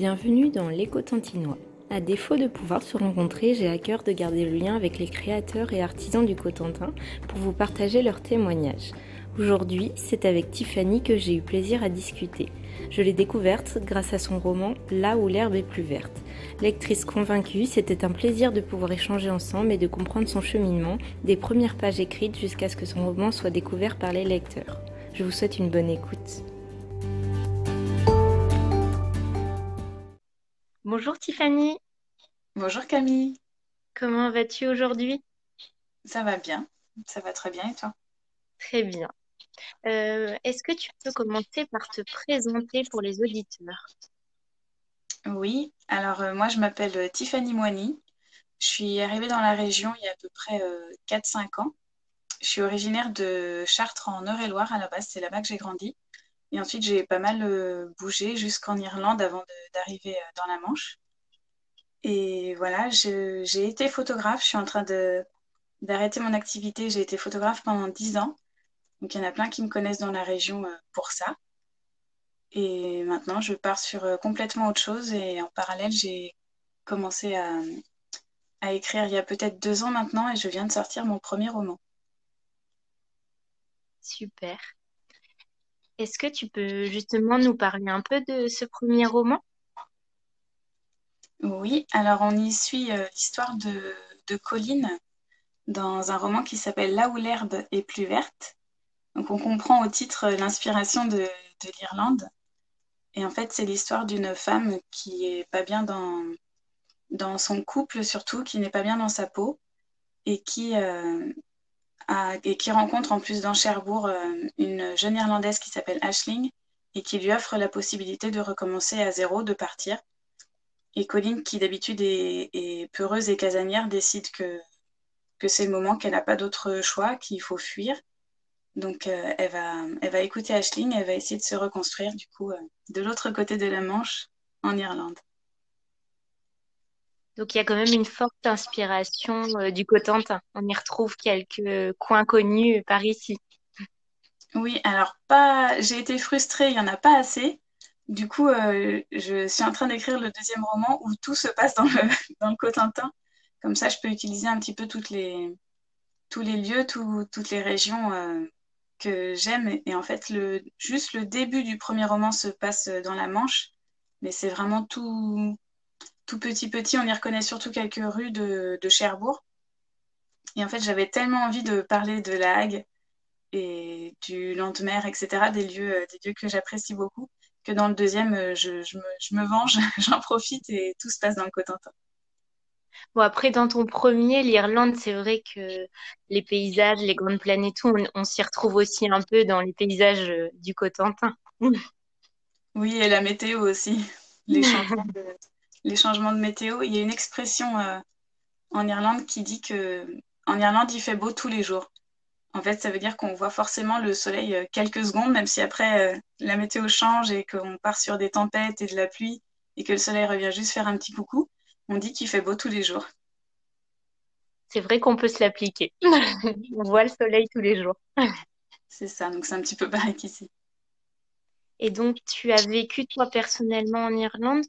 Bienvenue dans l'écho tintinois. À défaut de pouvoir se rencontrer, j'ai à cœur de garder le lien avec les créateurs et artisans du Cotentin pour vous partager leurs témoignages. Aujourd'hui, c'est avec Tiffany que j'ai eu plaisir à discuter. Je l'ai découverte grâce à son roman Là où l'herbe est plus verte. Lectrice convaincue, c'était un plaisir de pouvoir échanger ensemble et de comprendre son cheminement, des premières pages écrites jusqu'à ce que son roman soit découvert par les lecteurs. Je vous souhaite une bonne écoute. Bonjour Tiffany. Bonjour Camille. Comment vas-tu aujourd'hui? Ça va bien. Ça va très bien et toi? Très bien. Euh, est-ce que tu peux commencer par te présenter pour les auditeurs? Oui, alors euh, moi je m'appelle euh, Tiffany Moigny. Je suis arrivée dans la région il y a à peu près 4-5 ans. Je suis originaire de Chartres en Eure-et-Loire à la base, c'est là-bas que j'ai grandi. Et ensuite j'ai pas mal bougé jusqu'en Irlande avant d'arriver dans la Manche. Et voilà, j'ai été photographe, je suis en train d'arrêter mon activité. J'ai été photographe pendant 10 ans. Donc il y en a plein qui me connaissent dans la région euh, pour ça. Et maintenant, je pars sur euh, complètement autre chose. Et en parallèle, j'ai commencé à, écrire il y a peut-être deux ans maintenant et je viens de sortir mon premier roman. Super. Est-ce que tu peux justement nous parler un peu de ce premier roman? Oui, alors on y suit euh, l'histoire de, de Colline dans un roman qui s'appelle Là où l'herbe est plus verte. Donc on comprend au titre euh, l'inspiration de, l'Irlande. Et en fait, c'est l'histoire d'une femme qui est pas bien dans, dans son couple, surtout, qui n'est pas bien dans sa peau, et qui, euh, et qui rencontre en plus dans Cherbourg euh, une jeune Irlandaise qui s'appelle Ashling, et qui lui offre la possibilité de recommencer à zéro, de partir. Et Colline, qui d'habitude est, peureuse et casanière, décide que, que c'est le moment qu'elle n'a pas d'autre choix, qu'il faut fuir. Donc, euh, elle, va, elle va écouter Ashling, elle va essayer de se reconstruire, du coup, euh, de l'autre côté de la Manche, en Irlande. Donc, il y a quand même une forte inspiration euh, du Cotentin. On y retrouve quelques coins connus par ici. Oui, alors, pas... j'ai été frustrée, il n'y en a pas assez. Du coup, je suis en train d'écrire le deuxième roman où tout se passe dans le, dans le Cotentin. Comme ça, je peux utiliser un petit peu toutes les, tous les lieux, toutes les régions que j'aime. Et en fait, le, juste le début du premier roman se passe dans la Manche, mais c'est vraiment tout, tout petit petit. On y reconnaît surtout quelques rues de, Cherbourg. Et en fait, j'avais tellement envie de parler de la Hague et du Landemer, etc., des lieux, des lieux que j'apprécie beaucoup, que dans le deuxième, je, je, me, je me venge, j'en profite et tout se passe dans le Cotentin. Bon, après, dans ton premier, l'Irlande, c'est vrai que les paysages, les grandes plaines et tout, on, s'y retrouve aussi un peu dans les paysages euh, du Cotentin. Oui, et la météo aussi. Les changements de, les changements de météo. Il y a une expression euh, en Irlande qui dit que en Irlande, il fait beau tous les jours. En fait, ça veut dire qu'on voit forcément le soleil euh, quelques secondes, même si après la météo change et qu'on part sur des tempêtes et de la pluie et que le soleil revient juste faire un petit coucou. On dit qu'il fait beau tous les jours. C'est vrai qu'on peut se l'appliquer. On voit le soleil tous les jours. C'est ça, donc c'est un petit peu pareil qu'ici. Et donc, tu as vécu toi personnellement en Irlande?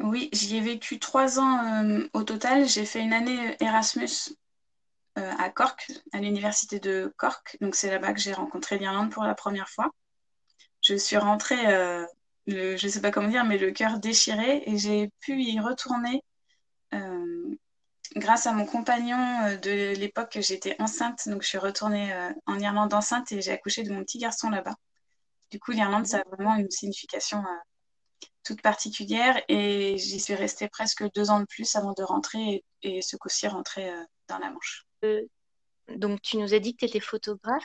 Oui, j'y ai vécu trois ans euh, au total. J'ai fait une année Erasmus euh, à Cork, à l'université de Cork. Donc c'est là-bas que j'ai rencontré l'Irlande pour la première fois. Je suis rentrée euh, je sais pas comment dire, mais le cœur déchiré. Et j'ai pu y retourner euh, grâce à mon compagnon euh, de l'époque. J'étais enceinte, donc je suis retournée euh, en Irlande enceinte et j'ai accouché de mon petit garçon là-bas. Du coup, l'Irlande, ça a vraiment une signification toute particulière et j'y suis restée presque deux ans de plus avant de rentrer et, et ce coup-ci rentrer dans la Manche. Donc tu nous as dit que tu étais photographe.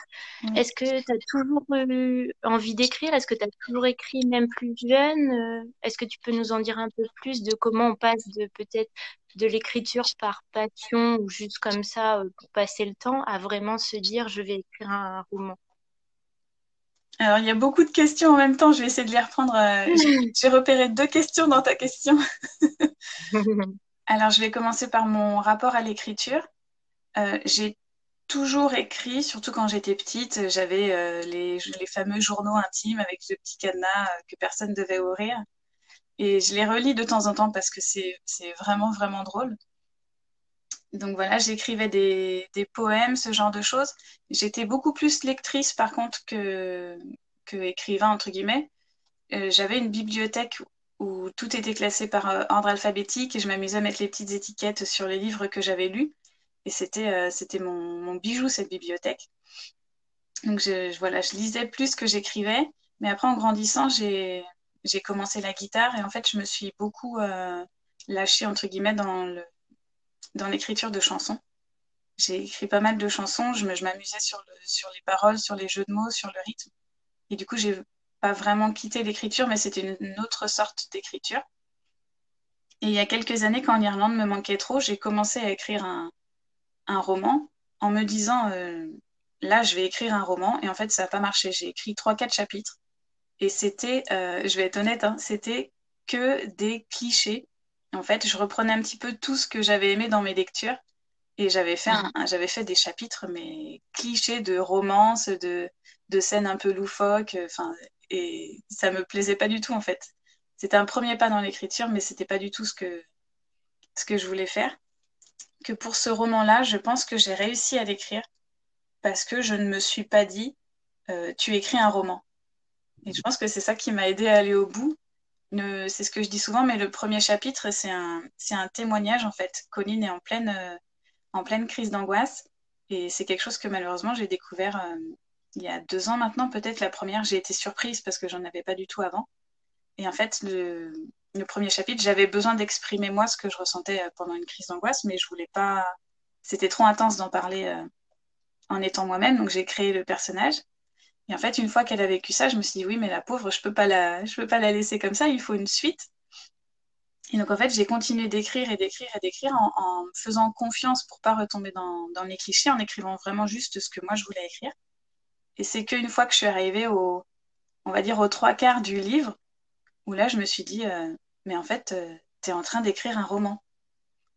Est-ce que tu as toujours eu envie d'écrire? Est-ce que tu as toujours écrit même plus jeune? Euh, Est-ce que tu peux nous en dire un peu plus de comment on passe de peut-être de l'écriture par passion ou juste comme ça euh, pour passer le temps à vraiment se dire je vais écrire un roman? Alors, il y a beaucoup de questions en même temps. Je vais essayer de les reprendre. Euh, j'ai repéré deux questions dans ta question. Alors, je vais commencer par mon rapport à l'écriture. j'ai toujours écrit, surtout quand j'étais petite. J'avais euh, les, les, fameux journaux intimes avec le petit cadenas euh, que personne devait ouvrir. Et je les relis de temps en temps parce que c'est vraiment, vraiment drôle. Donc voilà, j'écrivais des, des, poèmes, ce genre de choses. J'étais beaucoup plus lectrice par contre que, que écrivain, entre guillemets. Euh, j'avais une bibliothèque où tout était classé par euh, ordre alphabétique et je m'amusais à mettre les petites étiquettes sur les livres que j'avais lus. Et c'était euh, c'était mon, bijou, cette bibliothèque. Donc voilà, je lisais plus que j'écrivais. Mais après, en grandissant, j'ai commencé la guitare et en fait, je me suis beaucoup euh, lâchée, entre guillemets, dans le dans l'écriture de chansons. J'ai écrit pas mal de chansons, je m'amusais sur, les paroles, sur les jeux de mots, sur le rythme. Et du coup, j'ai pas vraiment quitté l'écriture, mais c'était une, autre sorte d'écriture. Et il y a quelques années, quand l'Irlande me manquait trop, j'ai commencé à écrire un, roman en me disant euh, là, je vais écrire un roman. Et en fait, ça n'a pas marché. J'ai écrit trois, quatre chapitres. Et c'était, euh, je vais être honnête, hein, c'était que des clichés. En fait, je reprenais un petit peu tout ce que j'avais aimé dans mes lectures. Et j'avais fait, un, j'avais fait des chapitres, mais clichés de romance, de, de scènes un peu loufoques. Enfin, et ça me plaisait pas du tout en fait. C'était un premier pas dans l'écriture, mais c'était pas du tout ce que, ce que je voulais faire. Que pour ce roman-là, je pense que j'ai réussi à l'écrire parce que je ne me suis pas dit euh, tu écris un roman. Et je pense que c'est ça qui m'a aidé à aller au bout. C'est ce que je dis souvent, mais le premier chapitre, c'est un, un témoignage en fait. Colline est en pleine, euh, en pleine crise d'angoisse et c'est quelque chose que malheureusement j'ai découvert euh, il y a deux ans maintenant, peut-être la première, j'ai été surprise parce que j'en avais pas du tout avant. Et en fait, le, premier chapitre, j'avais besoin d'exprimer moi ce que je ressentais euh, pendant une crise d'angoisse, mais je voulais pas. C'était trop intense d'en parler en étant moi-même, donc j'ai créé le personnage. Et en fait, une fois qu'elle a vécu ça, je me suis dit oui, mais la pauvre, je peux la, peux pas la laisser comme ça. Il faut une suite. Et donc en fait, j'ai continué d'écrire et d'écrire et d'écrire en, en, faisant confiance pour pas retomber dans, dans les clichés, en écrivant vraiment juste ce que moi je voulais écrire. Et c'est qu'une fois que je suis arrivée au, on va dire, aux trois quarts du livre, où là, je me suis dit, euh, mais en fait, euh, tu es en train d'écrire un roman.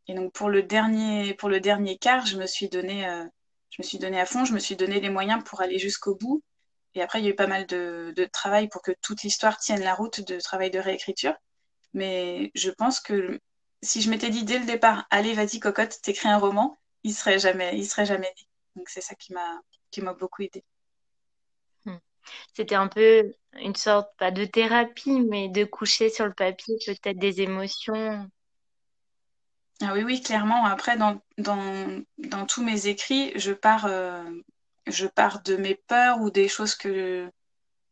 Et donc, pour le dernier, pour le dernier quart, je me suis donné, euh, je me suis donné à fond, je me suis donné les moyens pour aller jusqu'au bout. Et après, il y a eu pas mal de, de travail pour que toute l'histoire tienne la route de travail de réécriture. Mais je pense que si je m'étais dit dès le départ, allez, vas-y, cocotte, t'écris un roman, il serait jamais, il serait jamais né. Donc, c'est ça qui m'a, qui m'a beaucoup aidé. C'était un peu une sorte, pas de thérapie, mais de coucher sur le papier peut-être des émotions. Ah oui, oui, clairement. Après, dans, dans, dans tous mes écrits, je pars, euh, je pars de mes peurs ou des choses que,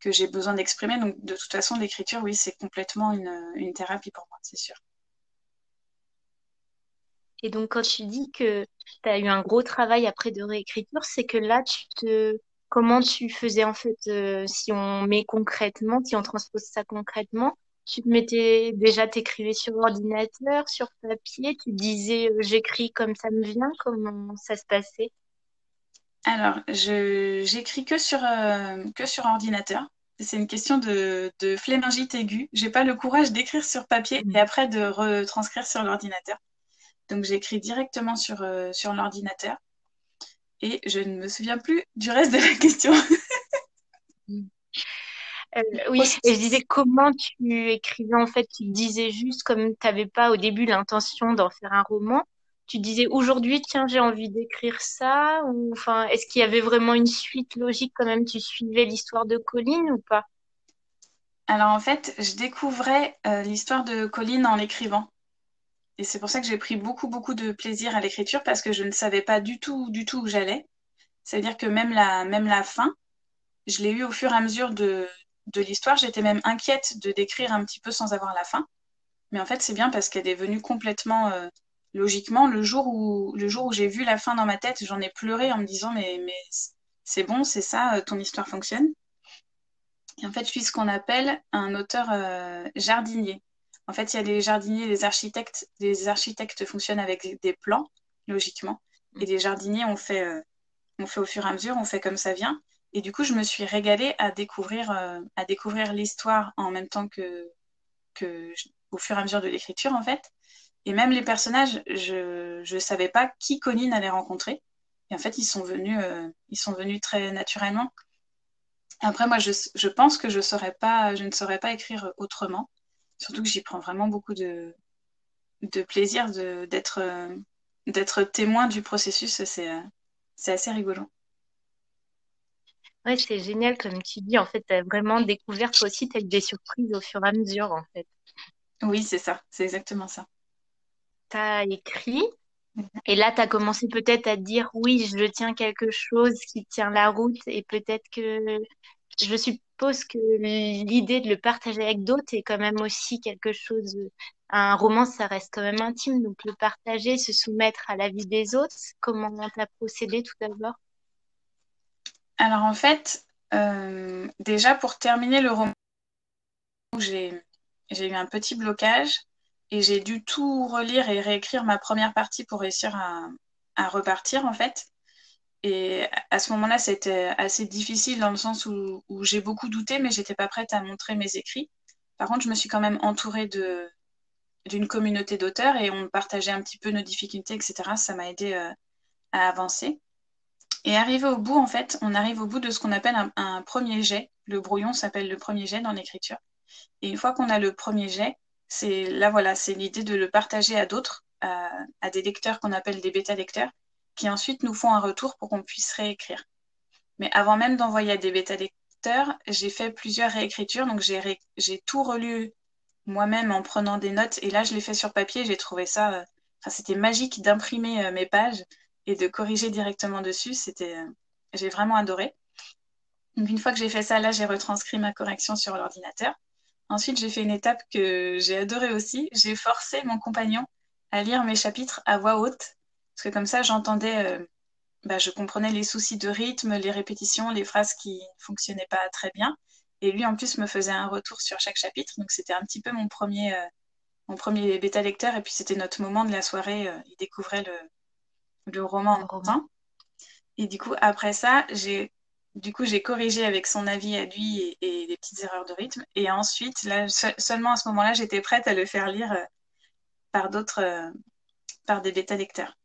j'ai besoin d'exprimer. Donc, de toute façon, l'écriture, oui, c'est complètement une, une thérapie pour moi, c'est sûr. Et donc, quand tu dis que tu as eu un gros travail après de réécriture, c'est que là, tu te comment tu faisais en fait, euh, si on met concrètement, si on transpose ça concrètement, tu te mettais déjà, t'écrivais sur ordinateur, sur papier, tu disais euh, j'écris comme ça me vient, comment ça se passait? Alors, je j'écris que sur euh, que sur ordinateur. C'est une question de, de flémingite aiguë. J'ai pas le courage d'écrire sur papier mmh. et après de retranscrire sur l'ordinateur. Donc j'écris directement sur, sur l'ordinateur et je ne me souviens plus du reste de la question. Euh, oui, et je disais comment tu écrivais en fait, tu disais juste comme tu n'avais pas au début l'intention d'en faire un roman, tu disais aujourd'hui tiens j'ai envie d'écrire ça enfin est-ce qu'il y avait vraiment une suite logique quand même? Tu suivais l'histoire de Colline ou pas? Alors en fait je découvrais euh, l'histoire de Colline en l'écrivant. Et c'est pour ça que j'ai pris beaucoup, beaucoup de plaisir à l'écriture parce que je ne savais pas du tout, du tout où j'allais. C'est-à-dire que même la, même la fin, je l'ai eu au fur et à mesure de, de l'histoire. J'étais même inquiète de décrire un petit peu sans avoir la fin. Mais en fait, c'est bien parce qu'elle est venue complètement euh, logiquement. Le jour où, le jour où j'ai vu la fin dans ma tête, j'en ai pleuré en me disant mais, mais c'est bon, c'est ça, euh, ton histoire fonctionne. Et en fait, je suis ce qu'on appelle un auteur euh, jardinier. En fait, il y a les jardiniers, les architectes. Les architectes fonctionnent avec des plans, logiquement. Et les jardiniers, on fait, euh, on fait au fur et à mesure, on fait comme ça vient. Et du coup, je me suis régalée à découvrir, à découvrir l'histoire en même temps que, que au fur et à mesure de l'écriture, en fait. Et même les personnages, je ne savais pas qui Colline allait rencontrer. Et en fait, ils sont venus, euh, ils sont venus très naturellement. Après, moi, je, je pense que je, saurais pas, je ne saurais pas écrire autrement surtout que j'y prends vraiment beaucoup de, de plaisir d'être d'être témoin du processus. C'est assez rigolo. Ouais, c'est génial, comme tu dis. En fait, tu as vraiment découvert toi aussi, tu as eu des surprises au fur et à mesure, en fait. Oui, c'est ça, c'est exactement ça. As écrit, et là, tu as commencé peut-être à dire, oui, je tiens quelque chose qui tient la route, et peut-être que je suppose que l'idée de le partager avec d'autres est quand même aussi quelque chose. Un roman, ça reste quand même intime, donc le partager, se soumettre à la vie des autres, comment tu as procédé tout d'abord? Alors en fait, euh, déjà pour terminer le roman, j'ai eu un petit blocage et j'ai dû tout relire et réécrire ma première partie pour réussir à, repartir en fait. Et à ce moment-là, c'était assez difficile dans le sens où, j'ai beaucoup douté, mais j'étais pas prête à montrer mes écrits. Par contre, je me suis quand même entourée d'une communauté d'auteurs et on partageait un petit peu nos difficultés, etc. Ça m'a aidé euh, à avancer. Et arrivé au bout, en fait, on arrive au bout de ce qu'on appelle un, premier jet. Le brouillon s'appelle le premier jet dans l'écriture. Et une fois qu'on a le premier jet, c'est là, voilà, c'est l'idée de le partager à d'autres, à, des lecteurs qu'on appelle des bêta-lecteurs, qui ensuite nous font un retour pour qu'on puisse réécrire. Mais avant même d'envoyer à des bêta-lecteurs, j'ai fait plusieurs réécritures. Donc, j'ai tout relu moi-même en prenant des notes. Et là, je l'ai fait sur papier. J'ai trouvé ça. Euh, c'était magique d'imprimer euh, mes pages et de corriger directement dessus. C'était, euh, j'ai vraiment adoré. Donc une fois que j'ai fait ça, là, j'ai retranscrit ma correction sur l'ordinateur. Ensuite, j'ai fait une étape que j'ai adorée aussi. J'ai forcé mon compagnon à lire mes chapitres à voix haute, parce que comme ça, j'entendais, euh, bah, je comprenais les soucis de rythme, les répétitions, les phrases qui ne fonctionnaient pas très bien. Et lui, en plus, me faisait un retour sur chaque chapitre. Donc, c'était un petit peu mon premier, euh, mon premier bêta lecteur. Et puis, c'était notre moment de la soirée. il découvrait le, le roman en roman. Et du coup, après ça, j'ai du coup, j'ai corrigé avec son avis à lui et, des petites erreurs de rythme. Et ensuite, là, seulement à ce moment-là, j'étais prête à le faire lire euh, par d'autres, euh, par des bêta-lecteurs.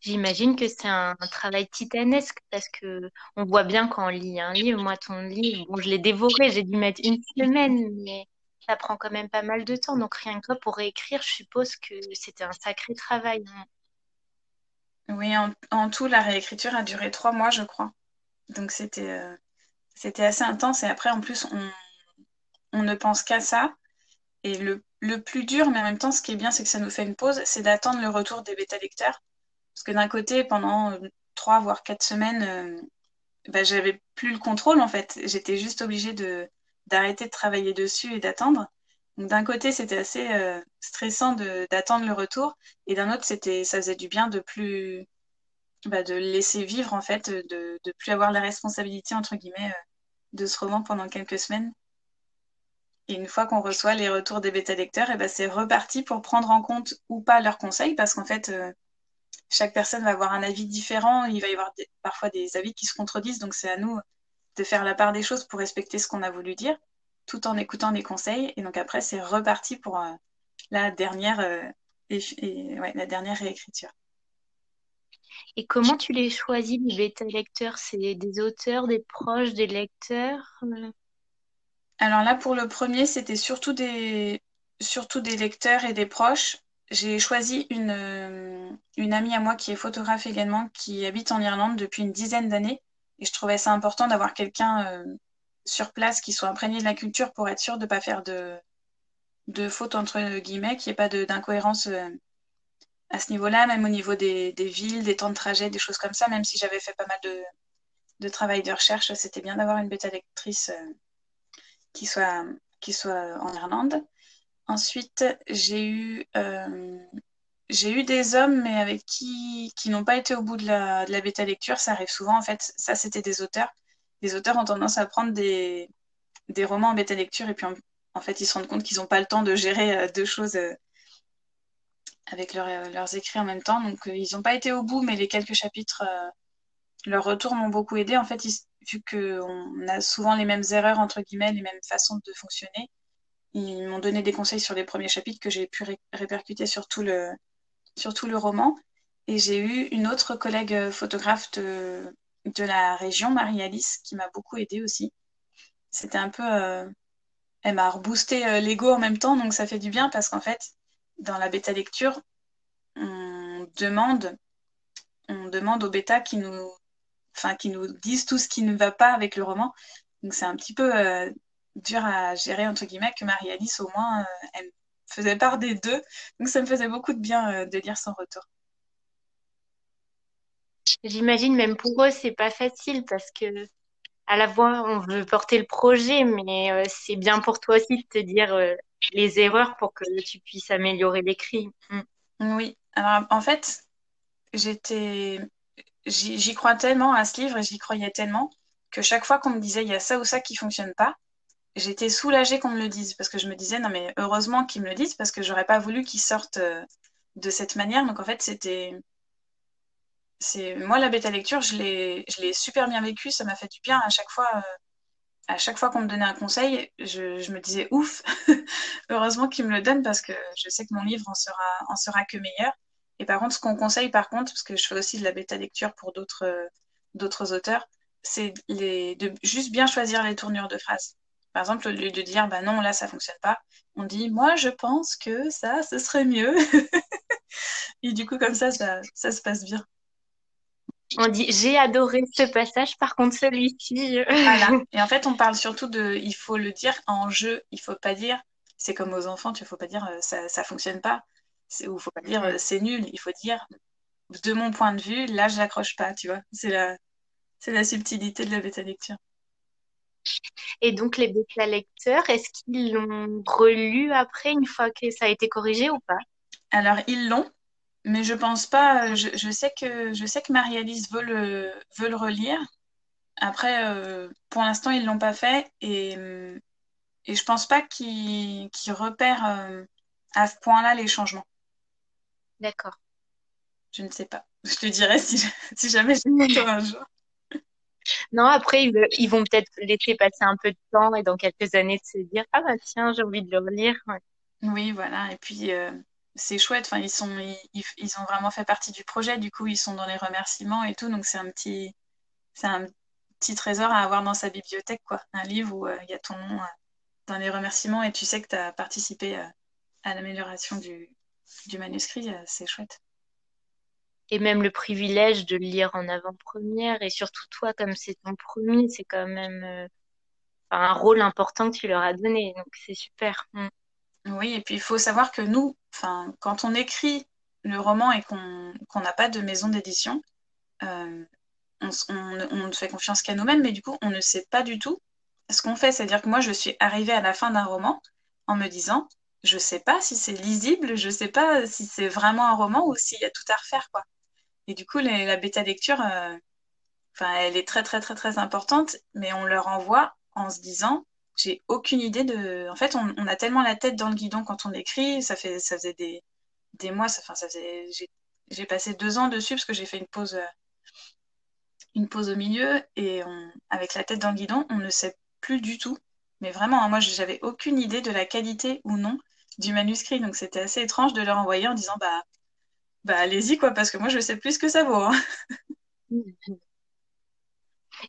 J'imagine que c'est un, travail titanesque parce que on voit bien quand on lit un livre. Moi, ton livre, je l'ai dévoré, j'ai dû mettre une semaine, mais ça prend quand même pas mal de temps. Donc, rien que pour réécrire, je suppose que c'était un sacré travail. Hein. Oui, en, tout, la réécriture a duré trois mois, je crois. Donc c'était euh, c'était assez intense. Et après, en plus, on, on ne pense qu'à ça. Et le, le, plus dur, mais en même temps, ce qui est bien, c'est que ça nous fait une pause, c'est d'attendre le retour des bêta-lecteurs. Parce que d'un côté, pendant euh, trois, voire quatre semaines, euh, bah, j'avais plus le contrôle, en fait. J'étais juste obligée de, d'arrêter de travailler dessus et d'attendre. D'un côté, c'était assez euh, stressant d'attendre le retour, et d'un autre, c'était, ça faisait du bien de plus, bah, de laisser vivre en fait, de, de plus avoir la responsabilité entre guillemets euh, de ce roman pendant quelques semaines. Et une fois qu'on reçoit les retours des bêta lecteurs, et ben c'est reparti pour prendre en compte ou pas leurs conseils, parce qu'en fait, euh, chaque personne va avoir un avis différent. Il va y avoir parfois des avis qui se contredisent, donc c'est à nous de faire la part des choses pour respecter ce qu'on a voulu dire tout en écoutant des conseils. Et donc après, c'est reparti pour euh, la, dernière, euh, et, la dernière réécriture. Et comment tu les choisis, les bêta-lecteurs? C'est des auteurs, des proches, des lecteurs Alors là, pour le premier, c'était surtout des, surtout des lecteurs et des proches. J'ai choisi une, euh, une amie à moi qui est photographe également, qui habite en Irlande depuis une dizaine d'années. Et je trouvais ça important d'avoir quelqu'un sur place qui soit imprégné de la culture pour être sûr de ne pas faire de, de fautes entre guillemets, qu'il n'y ait pas d'incohérence euh, à ce niveau-là, même au niveau des, villes, des temps de trajet, des choses comme ça, même si j'avais fait pas mal de, de travail de recherche, c'était bien d'avoir une bêta lectrice euh, qui, soit, qui soit en Irlande. Ensuite, j'ai eu, euh, eu des hommes, mais avec qui, qui n'ont pas été au bout de la, de la bêta lecture. Ça arrive souvent, en fait. Ça, c'était des auteurs les auteurs ont tendance à prendre des, des romans en bêta lecture et puis en, fait ils se rendent compte qu'ils n'ont pas le temps de gérer euh, deux choses euh, avec euh, leurs écrits en même temps. Donc ils n'ont pas été au bout, mais les quelques chapitres, leur retour m'ont beaucoup aidé. En fait, vu qu'on a souvent les mêmes erreurs, entre guillemets, les mêmes façons de fonctionner, ils m'ont donné des conseils sur les premiers chapitres que j'ai pu répercuter sur tout, le, sur tout le roman. Et j'ai eu une autre collègue photographe de, de la région, Marie-Alice, qui m'a beaucoup aidée aussi. C'était un peu. Euh, elle m'a reboosté l'ego en même temps, donc ça fait du bien parce qu'en fait, dans la bêta lecture, on demande, on demande aux bêta qui nous, enfin, qui nous disent tout ce qui ne va pas avec le roman. Donc c'est un petit peu dur à gérer, entre guillemets, que Marie-Alice, au moins, elle faisait part des deux. Donc ça me faisait beaucoup de bien de lire son retour. J'imagine même pour eux, c'est pas facile parce que à la fois on veut porter le projet, mais euh, c'est bien pour toi aussi de te dire euh, les erreurs pour que tu puisses améliorer l'écrit. Mm. Oui, alors en fait, j'étais, j'y crois tellement à ce livre et j'y croyais tellement que chaque fois qu'on me disait il y a ça ou ça qui fonctionne pas, j'étais soulagée qu'on me le dise parce que je me disais non mais heureusement qu'ils me le disent parce que j'aurais pas voulu qu'ils sortent euh, de cette manière. Donc en fait, c'était c'est moi la bêta lecture, je l'ai je l'ai super bien vécu, ça m'a fait du bien à chaque fois euh, à chaque fois qu'on me donnait un conseil, je, me disais ouf, heureusement qu'il me le donne parce que je sais que mon livre en sera en sera que meilleur. Et par contre, ce qu'on conseille par contre, parce que je fais aussi de la bêta lecture pour d'autres euh, d'autres auteurs, c'est les de juste bien choisir les tournures de phrases. Par exemple, au lieu de dire bah non, là ça fonctionne pas, on dit moi je pense que ça ce serait mieux. Et du coup comme ça ça, ça se passe bien. On dit j'ai adoré ce passage, par contre celui-ci. Voilà. Et en fait, on parle surtout de, il faut le dire en jeu. Il faut pas dire, c'est comme aux enfants, tu faut pas dire euh, ça, ça fonctionne pas. Ou faut pas dire euh, c'est nul. Il faut dire, de mon point de vue, là je l'accroche pas, tu vois. C'est la, c'est la subtilité de la bêta lecture. Et donc les bêta lecteurs, est-ce qu'ils l'ont relu après une fois que ça a été corrigé ou pas? Alors ils l'ont, mais je pense pas. Je, je sais que je sais que Marie-Alice veut le, veut le relire. Après, euh, pour l'instant, ils l'ont pas fait et, et je pense pas qu'ils qu repèrent euh, à ce point-là les changements. D'accord. Je ne sais pas. Je te dirai si, si jamais je un jour. Non, après, ils, ils vont peut-être laisser passer un peu de temps et dans quelques années de se dire Ah bah tiens, j'ai envie de le relire. Oui, voilà. Et puis, euh, c'est chouette. Enfin, ils sont, ils, ont vraiment fait partie du projet. Du coup, ils sont dans les remerciements et tout. Donc, c'est un petit, c'est un petit trésor à avoir dans sa bibliothèque, quoi. Un livre où euh, il y a ton nom euh, dans les remerciements et tu sais que tu as participé euh, à l'amélioration du, du manuscrit. c'est chouette. Et même le privilège de le lire en avant-première et surtout toi, comme c'est ton premier, c'est quand même un rôle important que tu leur as donné. Donc, c'est super. Mm. Oui, et puis il faut savoir que nous, quand on écrit le roman et qu'on n'a pas de maison d'édition, euh, on, ne fait confiance qu'à nous-mêmes, mais du coup, on ne sait pas du tout ce qu'on fait. C'est-à-dire que moi, je suis arrivée à la fin d'un roman en me disant, je ne sais pas si c'est lisible, je ne sais pas si c'est vraiment un roman ou s'il y a tout à refaire, quoi. Et du coup, la bêta lecture, euh, elle est très, très, très, très importante, mais on leur envoie en se disant, j'ai aucune idée de. En fait, on, a tellement la tête dans le guidon quand on écrit. Ça fait, ça faisait des, des mois. Enfin, ça faisait. J'ai passé deux ans dessus parce que j'ai fait une pause, euh, une pause au milieu et avec la tête dans le guidon, on ne sait plus du tout. Mais vraiment, hein, moi, j'avais aucune idée de la qualité ou non du manuscrit. Donc, c'était assez étrange de leur envoyer en disant, bah, bah, allez-y quoi, parce que moi, je sais plus ce que ça vaut. Hein.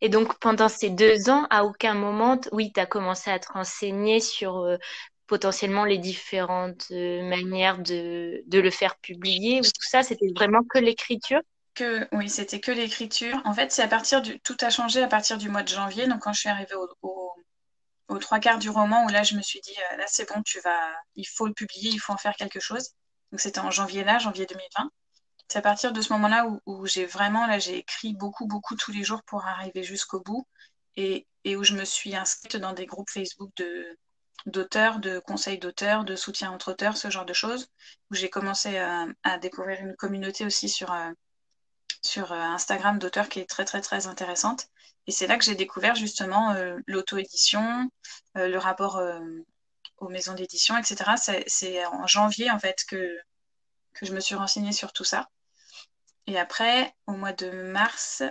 Et donc, pendant ces deux ans, à aucun moment, oui, tu as commencé à te renseigner sur euh, potentiellement les différentes euh, manières de, le faire publier ou tout ça? C'était vraiment que l'écriture? Que, Oui, c'était que l'écriture. En fait, c'est à partir du. Tout a changé à partir du mois de janvier. Donc, quand je suis arrivée au, aux trois quarts du roman, où là, je me suis dit, euh, là, c'est bon, tu vas. Il faut le publier, il faut en faire quelque chose. Donc, c'était en janvier là, janvier 2020 c'est à partir de ce moment-là où, j'ai vraiment, là, j'ai écrit beaucoup, beaucoup tous les jours pour arriver jusqu'au bout et, où je me suis inscrite dans des groupes Facebook de, d'auteurs, de conseils d'auteurs, de soutien entre auteurs, ce genre de choses, où j'ai commencé à, découvrir une communauté aussi sur, euh, sur euh, Instagram d'auteurs qui est très, très, très intéressante. Et c'est là que j'ai découvert justement euh, l'auto-édition, le rapport aux maisons d'édition, etc. C'est en janvier, en fait, que, que je me suis renseignée sur tout ça. Et après, au mois de mars,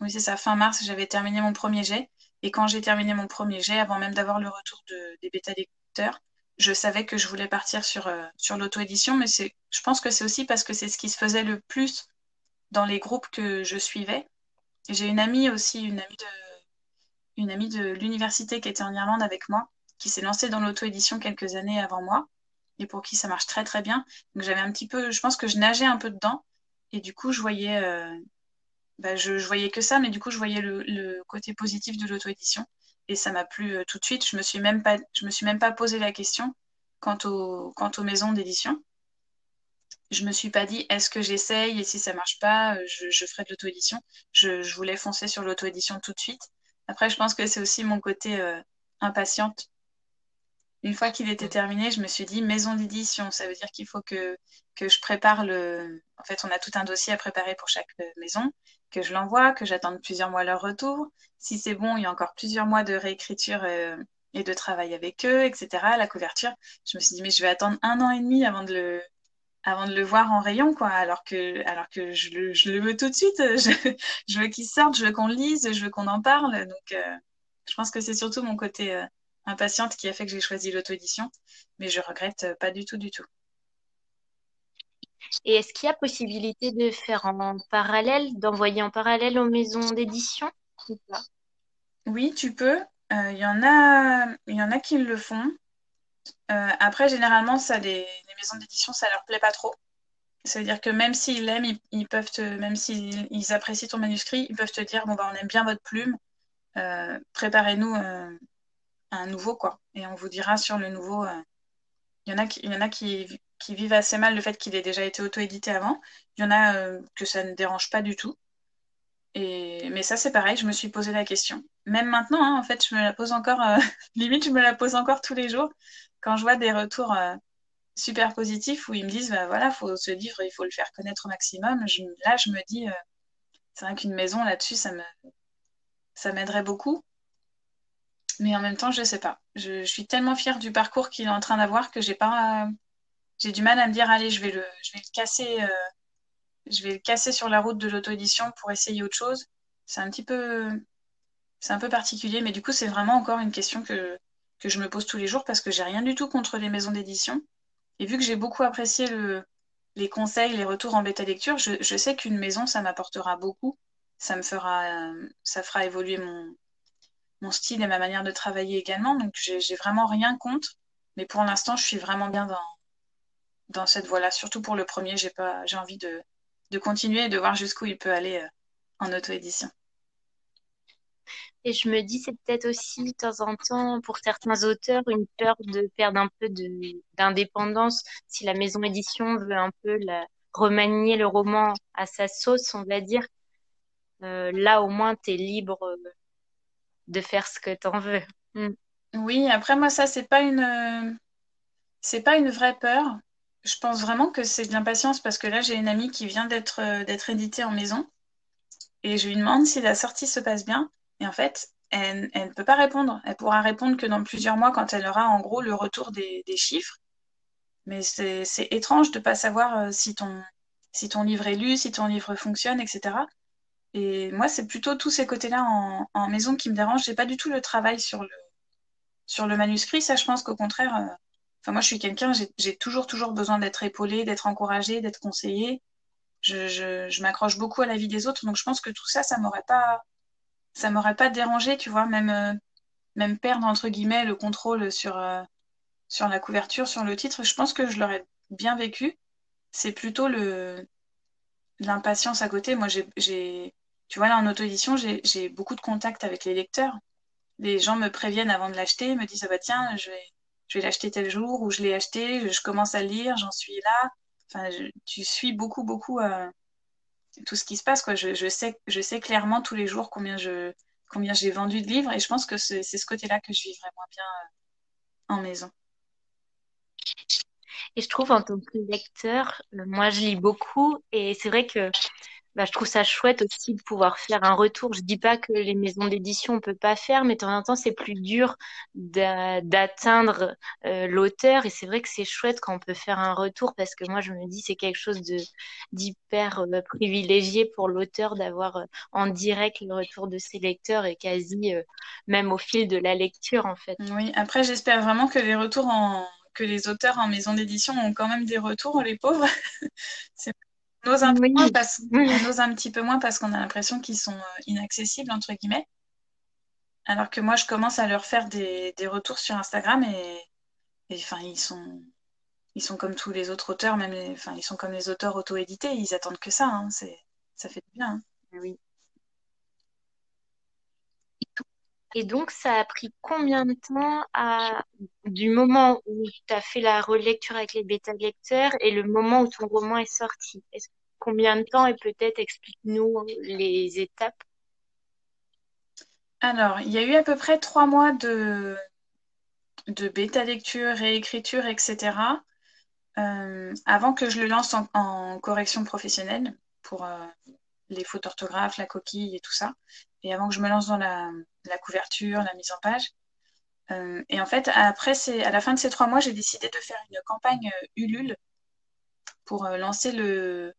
oui, c'est ça, fin mars, j'avais terminé mon premier jet. Et quand j'ai terminé mon premier jet, avant même d'avoir le retour de, des bêta lecteurs, je savais que je voulais partir sur, euh, sur l'auto-édition. Mais je pense que c'est aussi parce que c'est ce qui se faisait le plus dans les groupes que je suivais. J'ai une amie aussi, une amie de, une amie de l'université qui était en Irlande avec moi, qui s'est lancé dans l'auto-édition quelques années avant moi et pour qui ça marche très très bien. Donc j'avais un petit peu, je pense que je nageais un peu dedans et du coup je voyais, euh, bah, je, voyais que ça, mais du coup je voyais le, côté positif de l'auto-édition et ça m'a plu euh, tout de suite. Je me suis même pas, je me suis même pas posé la question quant, au, quant aux maisons d'édition. Je me suis pas dit est-ce que j'essaye et si ça marche pas, euh, je, ferai de l'auto-édition. Je, je, voulais foncer sur l'auto-édition tout de suite. Après, je pense que c'est aussi mon côté impatiente une fois qu'il était terminé, je me suis dit maison d'édition, ça veut dire qu'il faut que, que je prépare le. En fait, on a tout un dossier à préparer pour chaque euh, maison, que je l'envoie, que j'attende plusieurs mois leur retour. Si c'est bon, il y a encore plusieurs mois de réécriture euh, et de travail avec eux, etc. La couverture, je me suis dit mais je vais attendre un an et demi avant de le avant de le voir en rayon, quoi. Alors que, alors que je le, je le veux tout de suite. Je, je veux qu'il sorte, je veux qu'on lise, je veux qu'on en parle. Donc, euh, je pense que c'est surtout mon côté euh, impatiente qui a fait que j'ai choisi l'auto-édition, mais je regrette pas du tout, du tout. Et est-ce qu'il y a possibilité de faire en parallèle, d'envoyer en parallèle aux maisons d'édition ou pas? Oui, tu peux. Il euh, y en a, il y en a qui le font. Euh, après, généralement, ça, les, les maisons d'édition, ça leur plaît pas trop. C'est-à-dire que même s'ils l'aiment, ils, ils, peuvent te, même s'ils ils apprécient ton manuscrit, ils peuvent te dire bon bah on aime bien votre plume, euh, préparez-nous euh, un nouveau, quoi. Et on vous dira sur le nouveau. Euh, il y en a qui, il y en a qui, vivent assez mal le fait qu'il ait déjà été auto-édité avant. Il y en a euh, que ça ne dérange pas du tout. Et... Mais ça, c'est pareil, je me suis posé la question. Même maintenant, hein, en fait, je me la pose encore, euh, limite, je me la pose encore tous les jours quand je vois des retours super positifs où ils me disent, bah voilà, faut ce livre, il faut le faire connaître au maximum. Je... Là, je me dis, c'est vrai qu'une maison là-dessus, ça me, ça m'aiderait beaucoup. Mais en même temps, je sais pas. Je, suis tellement fière du parcours qu'il est en train d'avoir que j'ai pas, j'ai du mal à me dire, allez, je vais le, je vais le casser, euh, je vais le casser sur la route de l'auto-édition pour essayer autre chose. C'est un petit peu, c'est un peu particulier, mais du coup, c'est vraiment encore une question que, que je me pose tous les jours parce que j'ai rien du tout contre les maisons d'édition. Et vu que j'ai beaucoup apprécié le, les conseils, les retours en bêta lecture, je, je sais qu'une maison, ça m'apportera beaucoup. Ça me fera, ça fera évoluer mon, mon style et ma manière de travailler également. Donc, j'ai vraiment rien contre. Mais pour l'instant, je suis vraiment bien dans, dans cette voie-là. Surtout pour le premier, j'ai pas, j'ai envie de, de continuer et de voir jusqu'où il peut aller euh, en auto-édition. Et je me dis, c'est peut-être aussi de temps en temps, pour certains auteurs, une peur de perdre un peu d'indépendance. Si la maison édition veut un peu la, remanier le roman à sa sauce, on va dire, euh, là au moins, tu es libre de faire ce que tu en veux. Mm. Oui, après moi, ça, c'est pas une, c'est pas une vraie peur. Je pense vraiment que c'est de l'impatience parce que là, j'ai une amie qui vient d'être euh, d'être éditée en maison et je lui demande si la sortie se passe bien. Et en fait, elle, elle ne peut pas répondre. Elle pourra répondre que dans plusieurs mois quand elle aura en gros le retour des, des chiffres. Mais c'est étrange de ne pas savoir euh, si ton, si ton livre est lu, si ton livre fonctionne, etc. Et moi, c'est plutôt tous ces côtés-là en, en, maison qui me dérangent. J'ai pas du tout le travail sur le, sur le manuscrit. Ça, je pense qu'au contraire, euh, Enfin, moi, je suis quelqu'un, j'ai toujours, toujours besoin d'être épaulée, d'être encouragée, d'être conseillée. Je, je, je m'accroche beaucoup à la vie des autres, donc je pense que tout ça, ça m'aurait pas, ça m'aurait pas dérangé, tu vois, même, euh, même perdre entre guillemets le contrôle sur, euh, sur la couverture, sur le titre. Je pense que je l'aurais bien vécu. C'est plutôt le l'impatience à côté. Moi, j'ai, tu vois, là en auto-édition, j'ai beaucoup de contacts avec les lecteurs. Les gens me préviennent avant de l'acheter, me disent ah bah tiens, je vais je vais l'acheter tel jour ou je l'ai acheté, je commence à lire, j'en suis là. Enfin, tu suis beaucoup, beaucoup euh, tout ce qui se passe. Quoi. Je, sais, je sais clairement tous les jours combien je combien j'ai vendu de livres et je pense que c'est ce côté-là que je vivrais moins bien euh, en maison. Et je trouve en tant que lecteur, moi je lis beaucoup et c'est vrai que bah, je trouve ça chouette aussi de pouvoir faire un retour. Je dis pas que les maisons d'édition on peut pas faire, mais de temps en temps c'est plus dur d'atteindre euh, l'auteur et c'est vrai que c'est chouette quand on peut faire un retour parce que moi je me dis c'est quelque chose d'hyper euh, privilégié pour l'auteur d'avoir euh, en direct le retour de ses lecteurs et quasi même au fil de la lecture en fait. Oui, après j'espère vraiment que les retours en que les auteurs en maison d'édition ont quand même des retours, les pauvres. on ose un, oui. un petit peu moins parce qu'on a l'impression qu'ils sont euh, inaccessibles, entre guillemets. Alors que moi, je commence à leur faire des, des retours sur Instagram et, et enfin, ils sont, ils sont comme tous les autres auteurs, même les, enfin, ils sont comme les auteurs auto-édités, ils attendent que ça. Hein, c'est, ça fait du bien. Hein. Oui. Et donc, ça a pris combien de temps à, du moment où tu as fait la relecture avec les bêta-lecteurs et le moment où ton roman est sorti? Combien de temps et peut-être explique-nous les étapes? Alors, il y a eu à peu près trois mois de, de bêta-lecture, réécriture, etc. euh, avant que je le lance en, en correction professionnelle pour euh, les fautes d'orthographe, la coquille et tout ça. Et avant que je me lance dans la, couverture, la mise en page. Euh, et en fait, après, à la fin de ces trois mois, j'ai décidé de faire une campagne euh, Ulule pour euh, lancer le,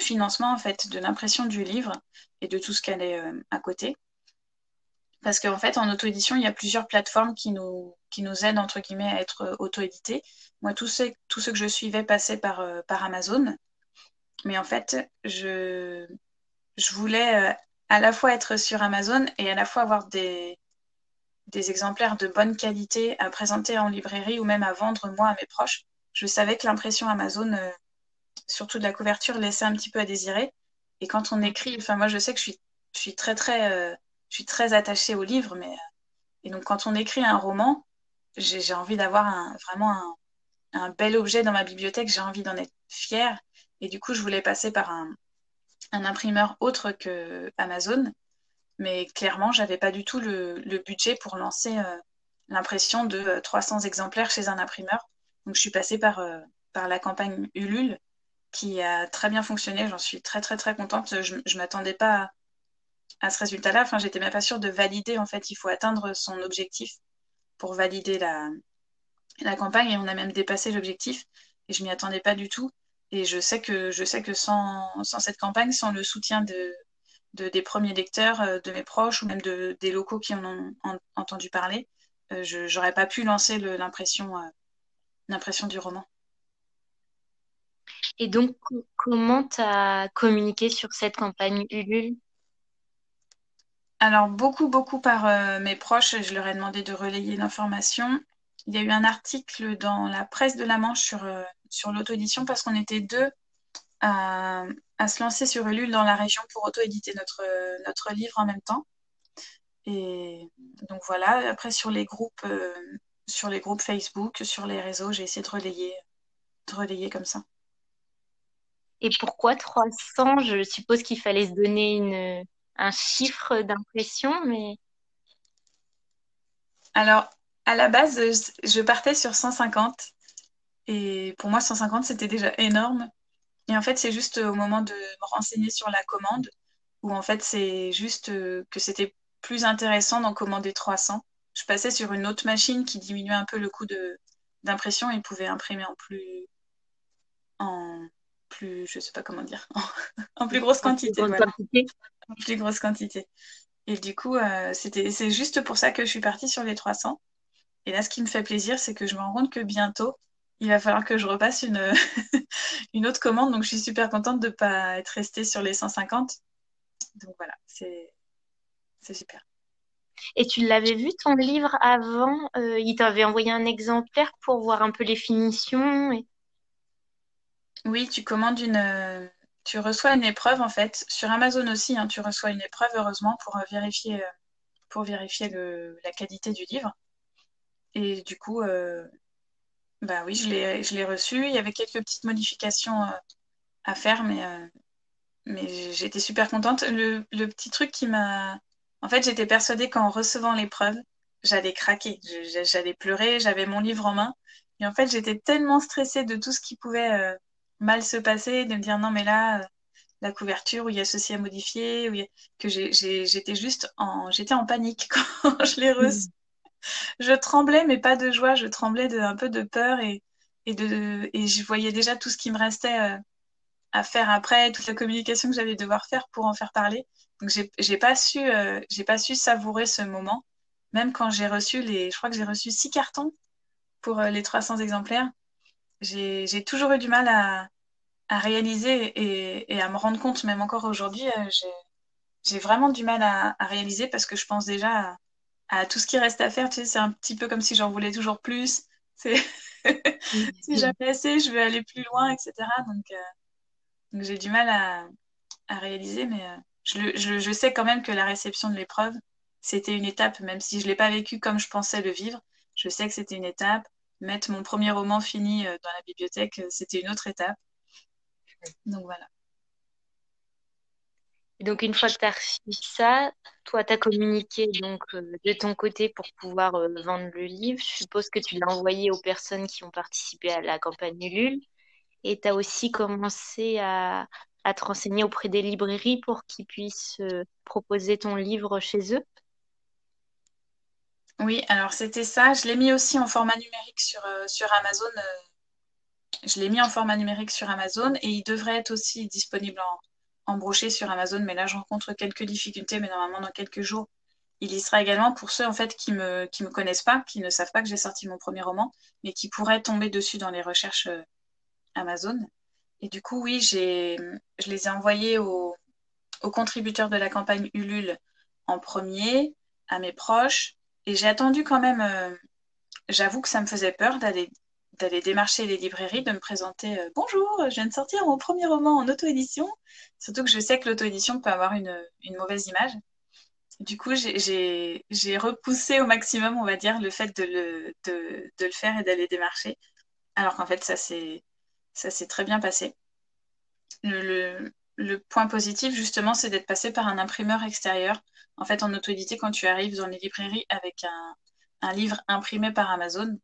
financement en fait de l'impression du livre et de tout ce qu'elle est à côté. Parce qu'en fait, en auto-édition, il y a plusieurs plateformes qui nous, qui nous aident, entre guillemets, à être auto-édités. Moi, tous ceux, tous ceux que je suivais passaient par, par Amazon. Mais en fait, je, je voulais à la fois être sur Amazon et à la fois avoir des, des exemplaires de bonne qualité à présenter en librairie ou même à vendre moi à mes proches. Je savais que l'impression Amazon, euh, surtout de la couverture, laissait un petit peu à désirer. Et quand on écrit, enfin moi je sais que je suis, je suis très très, euh, je suis très attachée au livre, mais euh, et donc quand on écrit un roman, j'ai envie d'avoir un, vraiment un, un bel objet dans ma bibliothèque, j'ai envie d'en être fière. Et du coup, je voulais passer par un, un imprimeur autre que Amazon. Mais clairement, j'avais pas du tout le, budget pour lancer euh, l'impression de euh, 300 exemplaires chez un imprimeur. Donc, je suis passée par, euh, par la campagne Ulule, qui a très bien fonctionné. J'en suis très, très, très contente. Je, je m'attendais pas à, à ce résultat-là. Enfin, j'étais même pas sûre de valider. En fait, il faut atteindre son objectif pour valider la, la campagne. Et on a même dépassé l'objectif. Et je m'y attendais pas du tout. Et je sais que, je sais que sans, sans cette campagne, sans le soutien de, de, des premiers lecteurs, euh, de mes proches ou même de, des locaux qui en ont en, entendu parler, euh, je n'aurais pas pu lancer l'impression euh, l'impression du roman. Et donc, co- comment tu as communiqué sur cette campagne Ulule? Alors, beaucoup, beaucoup par euh, mes proches, je leur ai demandé de relayer l'information. Il y a eu un article dans la presse de la Manche sur, euh, sur l'auto-édition parce qu'on était deux à, à se lancer sur Ulule dans la région pour auto-éditer notre, notre livre en même temps. Et donc voilà, après sur les groupes, euh, sur les groupes Facebook, sur les réseaux, j'ai essayé de relayer, de relayer comme ça. Et pourquoi 300? Je suppose qu'il fallait se donner une, un chiffre d'impression, mais Alors, à la base, je, je partais sur 150 et pour moi 150 c'était déjà énorme. Et en fait, c'est juste au moment de me renseigner sur la commande où en fait c'est juste euh, que c'était plus intéressant d'en commander 300. Je passais sur une autre machine qui diminuait un peu le coût d'impression et pouvait imprimer en plus en plus, je sais pas comment dire, en plus grosse en plus quantité, grande voilà, quantité. en plus grosse quantité. Et du coup, euh, c'était, c'est juste pour ça que je suis partie sur les 300. Et là, ce qui me fait plaisir, c'est que je me rends compte que bientôt, il va falloir que je repasse une, une autre commande. Donc, je suis super contente de ne pas être restée sur les 150. Donc, voilà, c'est, super. Et tu l'avais vu ton livre avant? Euh, il t'avait envoyé un exemplaire pour voir un peu les finitions. et- Oui, tu commandes une, euh, tu reçois une épreuve en fait. Sur Amazon aussi, hein, tu reçois une épreuve, heureusement, pour euh, vérifier, pour vérifier le, la qualité du livre. Et du coup, bah oui, je l'ai, je reçu. Il y avait quelques petites modifications euh, à faire, mais, euh, mais j'étais super contente. Le, le petit truc qui m'a... En fait, j'étais persuadée qu'en recevant l'épreuve, j'allais craquer, j'allais pleurer, j'avais mon livre en main. Et en fait, j'étais tellement stressée de tout ce qui pouvait euh, mal se passer, de me dire non, mais là, la couverture, où il y a ceci à modifier, où a- que j'ai- j'étais juste en, j'étais en panique quand je l'ai reçu. Je tremblais, mais pas de joie, je tremblais de, un peu de peur et, et, de, et je voyais déjà tout ce qui me restait euh, à faire après, toute la communication que j'allais devoir faire pour en faire parler. Donc j'ai pas su, euh, pas su savourer ce moment, même quand j'ai reçu les, je crois que j'ai reçu six cartons pour euh, les 300 exemplaires. J'ai toujours eu du mal à, à réaliser et, et à me rendre compte, même encore aujourd'hui, euh, j'ai j'ai vraiment du mal à, à réaliser parce que je pense déjà à, à tout ce qui reste à faire. Tu sais, c'est un petit peu comme si j'en voulais toujours plus. C'est si jamais assez, je veux aller plus loin, etc. Donc, donc j'ai du mal à, à réaliser, mais je, je, je, sais quand même que la réception de l'épreuve, c'était une étape, même si je ne l'ai pas vécu comme je pensais le vivre. Je sais que c'était une étape. Mettre mon premier roman fini dans la bibliothèque, c'était une autre étape. Donc voilà. Et donc, une fois que tu as reçu ça, toi, tu as communiqué donc, euh, de ton côté pour pouvoir euh, vendre le livre. Je suppose que tu l'as envoyé aux personnes qui ont participé à la campagne Ulule. Et tu as aussi commencé à, à, te renseigner auprès des librairies pour qu'ils puissent euh, proposer ton livre chez eux? Oui, alors c'était ça. Je l'ai mis aussi en format numérique sur, sur Amazon. je l'ai mis en format numérique sur Amazon et il devrait être aussi disponible en, embroché sur Amazon, mais là, je rencontre quelques difficultés, mais normalement, dans quelques jours, il y sera également pour ceux en fait qui me qui me connaissent pas, qui ne savent pas que j'ai sorti mon premier roman, mais qui pourraient tomber dessus dans les recherches euh, Amazon. Et du coup, oui, je les ai envoyés aux, aux contributeurs de la campagne Ulule en premier, à mes proches, et j'ai attendu quand même. Euh, j'avoue que ça me faisait peur d'aller d'aller démarcher les librairies, de me présenter euh, Bonjour, je viens de sortir mon premier roman en auto-édition. Surtout que je sais que l'auto-édition peut avoir une, une, mauvaise image. Du coup, j'ai repoussé au maximum, on va dire, le fait de le, de, de le faire et d'aller démarcher. Alors qu'en fait, ça s'est très bien passé. Le, le, point positif, justement, c'est d'être passé par un imprimeur extérieur. En fait, en auto-édité, quand tu arrives dans les librairies avec un, un livre imprimé par Amazon,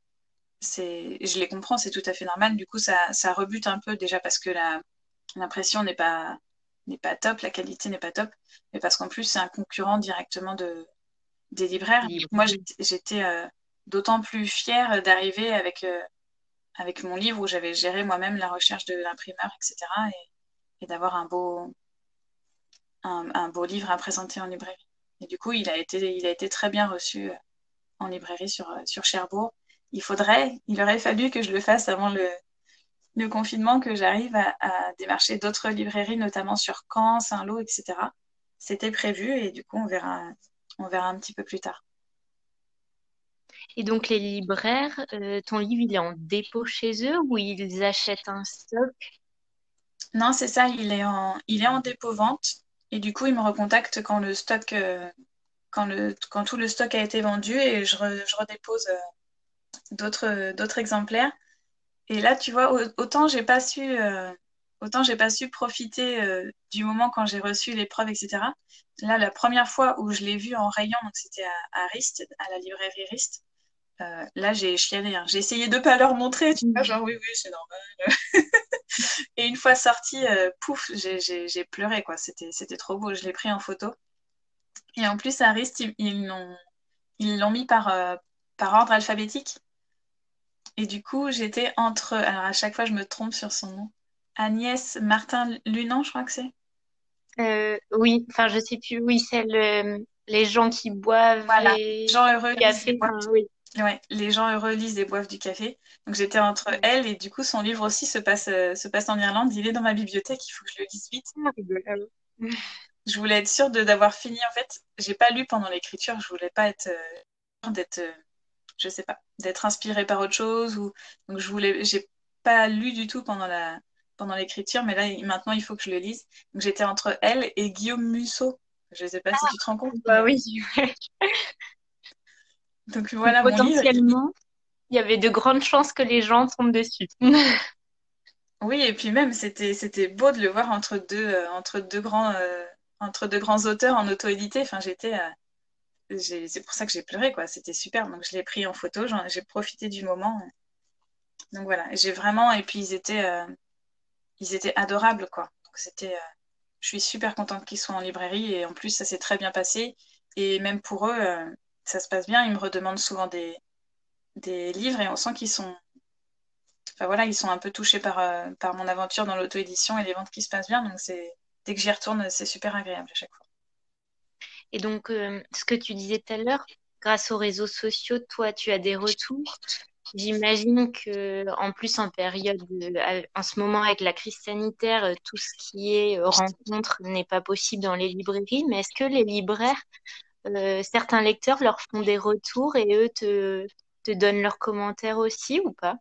je les comprends, c'est tout à fait normal. Du coup, ça, ça rebute un peu déjà parce que l'impression n'est pas, n'est pas top, la qualité n'est pas top, mais parce qu'en plus, c'est un concurrent directement de, des libraires. Moi, j'étais euh, d'autant plus fière d'arriver avec, euh, avec mon livre où j'avais géré moi-même la recherche de l'imprimeur, etc. Et, et d'avoir un beau, un, un, beau livre à présenter en librairie. Et du coup, il a été, il a été très bien reçu euh, en librairie sur, sur Cherbourg il faudrait, il aurait fallu que je le fasse avant le, le confinement, que j'arrive à, démarcher d'autres librairies, notamment sur Caen, Saint-Lô, etc. C'était prévu et du coup, on verra, on verra un petit peu plus tard. Et donc, les libraires, euh, ton livre, il est en dépôt chez eux ou ils achètent un stock? Non, c'est ça, il est en, il est en dépôt-vente. Et du coup, ils me recontactent quand le stock, euh, quand, le, quand tout le stock a été vendu et je, je redépose euh, d'autres d'autres exemplaires. Et là, tu vois, autant j'ai pas su euh, autant j'ai pas su profiter euh, du moment quand j'ai reçu l'épreuve, etc. Là, la première fois où je l'ai vu en rayon, donc c'était à, Rist, à la librairie Rist. Euh, là, j'ai chialé. Hein. J'ai essayé de pas leur montrer, tu vois, genre oui, oui, c'est normal. et une fois sorti, pouf, j'ai pleuré, quoi. C'était trop beau. Je l'ai pris en photo. Et en plus, à Rist, ils l'ont ils l'ont mis par, par ordre alphabétique. Et du coup, j'étais entre. Alors, à chaque fois, je me trompe sur son nom. Agnès Martin Lunan, je crois que c'est. Euh, oui, enfin, je sais plus. Oui, c'est les gens qui boivent. Voilà, les gens heureux. Café, oui. Ouais, les gens heureux lisent et boivent du café. Donc j'étais entre elle et du coup son livre aussi se passe, euh, se passe en Irlande. Il est dans ma bibliothèque, il faut que je le lise vite. Ah, je voulais être sûre d'avoir fini. En fait, j'ai pas lu pendant l'écriture. Je voulais pas être euh, d'être je sais pas, d'être inspirée par autre chose. Ou... Donc, je voulais, j'ai pas lu du tout pendant la pendant l'écriture, mais là, maintenant, il faut que je le lise. Donc, j'étais entre elle et Guillaume Musso. Je sais pas si tu te rends compte. Bah oui. Donc, voilà Potentiellement, il y avait de grandes chances que les gens tombent dessus. oui, et puis même, c'était, c'était beau de le voir entre deux, euh, entre deux grands, euh, entre deux grands auteurs en auto-édité. Enfin, j'étais, euh, c'est pour ça que j'ai pleuré, quoi. C'était super. Donc, je l'ai pris en photo, j'ai profité du moment. Donc, voilà. J'ai vraiment, et puis, ils étaient, euh, ils étaient adorables, quoi. C'était, euh, je suis super contente qu'ils soient en librairie et en plus, ça s'est très bien passé. Et même pour eux, euh, ça se passe bien. Ils me redemandent souvent des, livres et on sent qu'ils sont, voilà, ils sont un peu touchés par, par mon aventure dans l'auto-édition et les ventes qui se passent bien. Donc, c'est, dès que j'y retourne, c'est super agréable à chaque fois. Et donc, euh, ce que tu disais tout à l'heure, grâce aux réseaux sociaux, toi, tu as des retours. J'imagine que, en plus, en période, en ce moment, avec la crise sanitaire, tout ce qui est rencontre n'est pas possible dans les librairies. Mais est-ce que les libraires certains lecteurs leur font des retours et eux te, te donnent leurs commentaires aussi ou pas?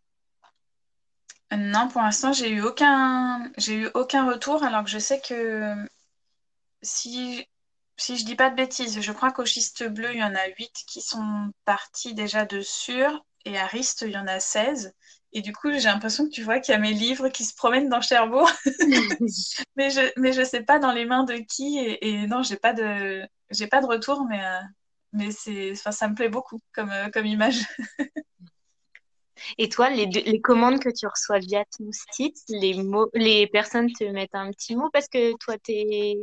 Non, pour l'instant, j'ai eu aucun, j'ai eu aucun retour, alors que je sais que si, si je dis pas de bêtises, je crois qu'au schiste bleu, il y en a 8 qui sont partis déjà de sûr, et à Rist, il y en a 16. Et du coup, j'ai l'impression que tu vois qu'il y a mes livres qui se promènent dans Cherbourg. mais je mais je sais pas dans les mains de qui. Et, non, j'ai pas de j'ai pas de retour, mais euh, mais c'est enfin, ça me plaît beaucoup comme euh, comme image. Et toi, les, les commandes que tu reçois via ton site, les mots, les personnes te mettent un petit mot parce que toi, es,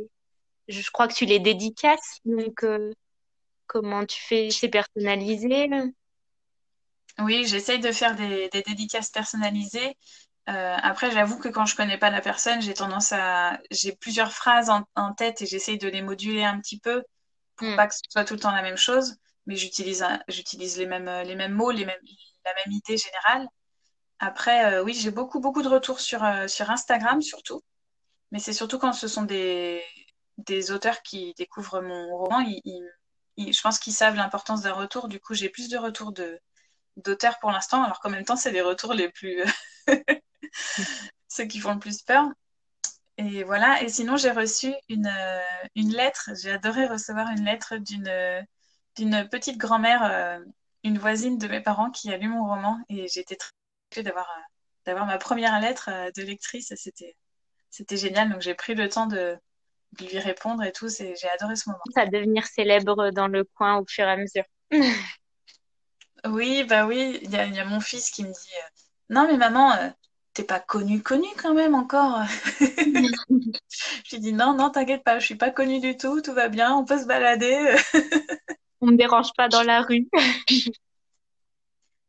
je crois que tu les dédicaces. Donc, euh, comment tu fais? C'est personnalisé? Oui, j'essaye de faire des, dédicaces personnalisées. Euh, après, j'avoue que quand je connais pas la personne, j'ai tendance à. J'ai plusieurs phrases en, tête et j'essaye de les moduler un petit peu pour hmm. pas que ce soit tout le temps la même chose. Mais j'utilise, j'utilise les mêmes, les mêmes mots, les mêmes, la même idée générale. Après, euh, oui, j'ai beaucoup, beaucoup de retours sur, euh, sur Instagram surtout. Mais c'est surtout quand ce sont des, des auteurs qui découvrent mon roman. je pense qu'ils savent l'importance d'un retour. Du coup, j'ai plus de retours d'auteurs pour l'instant, alors qu'en même temps, c'est les retours les plus. ceux qui font le plus peur. Et voilà. Et sinon, j'ai reçu une, euh, une lettre. J'ai adoré recevoir une lettre d'une, d'une petite grand-mère, euh, une voisine de mes parents qui a lu mon roman. Et j'étais très d'avoir, euh, d'avoir ma première lettre de lectrice. C'était, c'était génial. Donc, j'ai pris le temps de, de lui répondre et tout. j'ai adoré ce moment. Ça devenir célèbre dans le coin au fur et à mesure. Oui, bah oui, il y a, mon fils qui me dit euh, Non, mais maman, euh, t'es pas connue, connue quand même encore. je lui dis Non, non, t'inquiète pas, je suis pas connue du tout, tout va bien, on peut se balader. on me dérange pas dans la rue.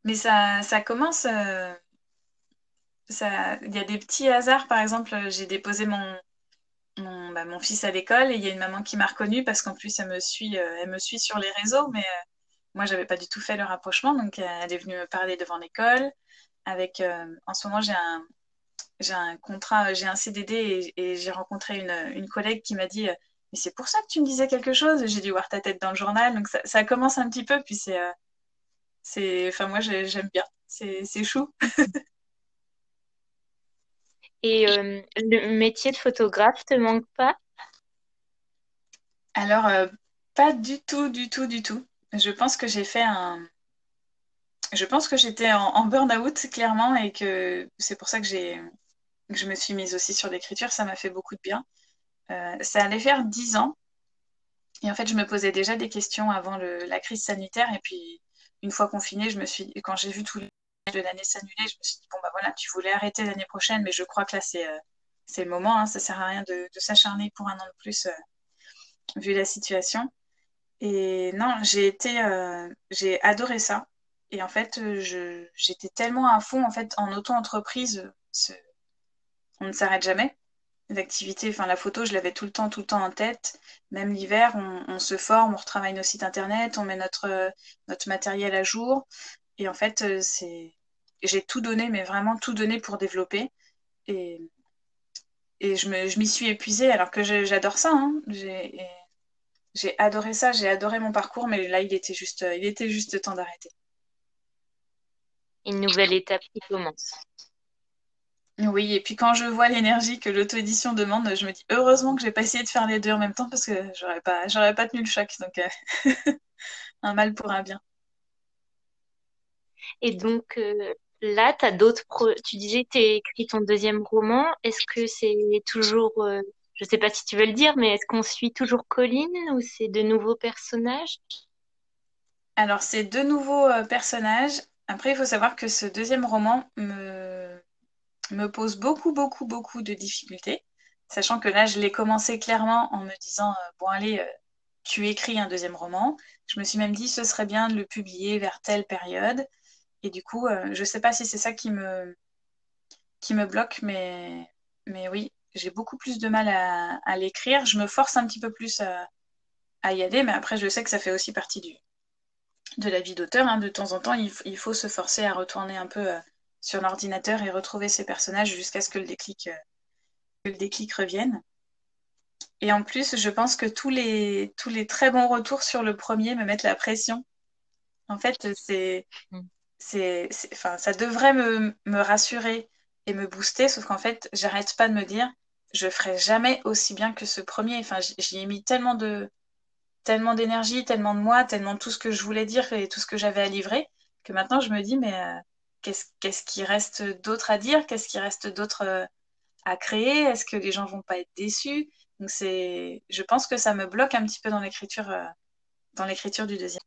mais ça, ça commence. Euh, ça, il y a des petits hasards, par exemple, j'ai déposé mon, mon, bah, mon fils à l'école et il y a une maman qui m'a reconnue parce qu'en plus elle me suit, elle me suit sur les réseaux, mais moi, j'avais pas du tout fait le rapprochement, donc euh, elle est venue me parler devant l'école. Avec, euh, en ce moment, j'ai un, j'ai un contrat, j'ai un CDD et, j'ai rencontré une, une, collègue qui m'a dit euh, Mais c'est pour ça que tu me disais quelque chose J'ai dû voir ta tête dans le journal. Donc ça, ça commence un petit peu, puis c'est. c'est enfin, moi, j'aime bien. C'est, c'est chou. et le métier de photographe te manque pas? Alors, pas du tout, du tout, du tout. Je pense que j'ai fait un. Je pense que j'étais en, burn-out, clairement, et que c'est pour ça que, que je me suis mise aussi sur l'écriture. Ça m'a fait beaucoup de bien. Euh, ça allait faire dix ans. Et en fait, je me posais déjà des questions avant la crise sanitaire. Et puis, une fois confinée, je me suis, quand j'ai vu tout le de l'année s'annuler, je me suis dit, bon, bah voilà, tu voulais arrêter l'année prochaine, mais je crois que là, c'est, euh, le moment. Hein, ça sert à rien de, s'acharner pour un an de plus, euh, vu la situation. Et non, j'ai été, euh, j'ai adoré ça. Et en fait, je, j'étais tellement à fond en fait en auto-entreprise. On ne s'arrête jamais. L'activité, enfin la photo, je l'avais tout le temps, tout le temps en tête. Même l'hiver, on, se forme, on retravaille nos sites internet, on met notre, notre matériel à jour. Et en fait, c'est, j'ai tout donné, mais vraiment tout donné pour développer. Et, et je, m'y suis épuisée alors que j'adore ça. Hein. J'ai, j'ai adoré ça, j'ai adoré mon parcours, mais là, il était juste, il était juste temps d'arrêter. Une nouvelle étape qui commence. Oui, et puis quand je vois l'énergie que l'auto-édition demande, je me dis heureusement que j'ai pas essayé de faire les deux en même temps parce que j'aurais pas, j'aurais pas tenu le choc. Donc, euh, un mal pour un bien. Et donc, euh, là, as d'autres. Tu disais que tu écrit ton deuxième roman. Est-ce que c'est toujours euh, je ne sais pas si tu veux le dire, mais est-ce qu'on suit toujours Colline ou c'est de nouveaux personnages? Alors, c'est de nouveaux euh, personnages. Après, il faut savoir que ce deuxième roman me, me pose beaucoup, beaucoup, beaucoup de difficultés. Sachant que là, je l'ai commencé clairement en me disant, euh, bon, allez, tu écris un deuxième roman. Je me suis même dit, ce serait bien de le publier vers telle période. Et du coup, je ne sais pas si c'est ça qui me, qui me bloque, mais, mais oui, j'ai beaucoup plus de mal à, l'écrire. Je me force un petit peu plus à, y aller, mais après, je sais que ça fait aussi partie du, de la vie d'auteur. Hein. De temps en temps, il, faut se forcer à retourner un peu euh, sur l'ordinateur et retrouver ses personnages jusqu'à ce que le déclic, euh, le déclic revienne. Et en plus, je pense que tous les, tous les très bons retours sur le premier me mettent la pression. En fait, c'est, mm. C'est, enfin, ça devrait me, rassurer et me booster, sauf qu'en fait, j'arrête pas de me dire, je ferai jamais aussi bien que ce premier. Enfin, j'y ai mis tellement de, tellement d'énergie, tellement de moi, tellement de tout ce que je voulais dire et tout ce que j'avais à livrer, que maintenant je me dis, mais euh, qu'est-ce, qu'est-ce qui reste d'autre à dire? Qu'est-ce qui reste d'autre euh, à créer? Est-ce que les gens vont pas être déçus? Je pense que ça me bloque un petit peu dans l'écriture, euh, dans l'écriture du deuxième.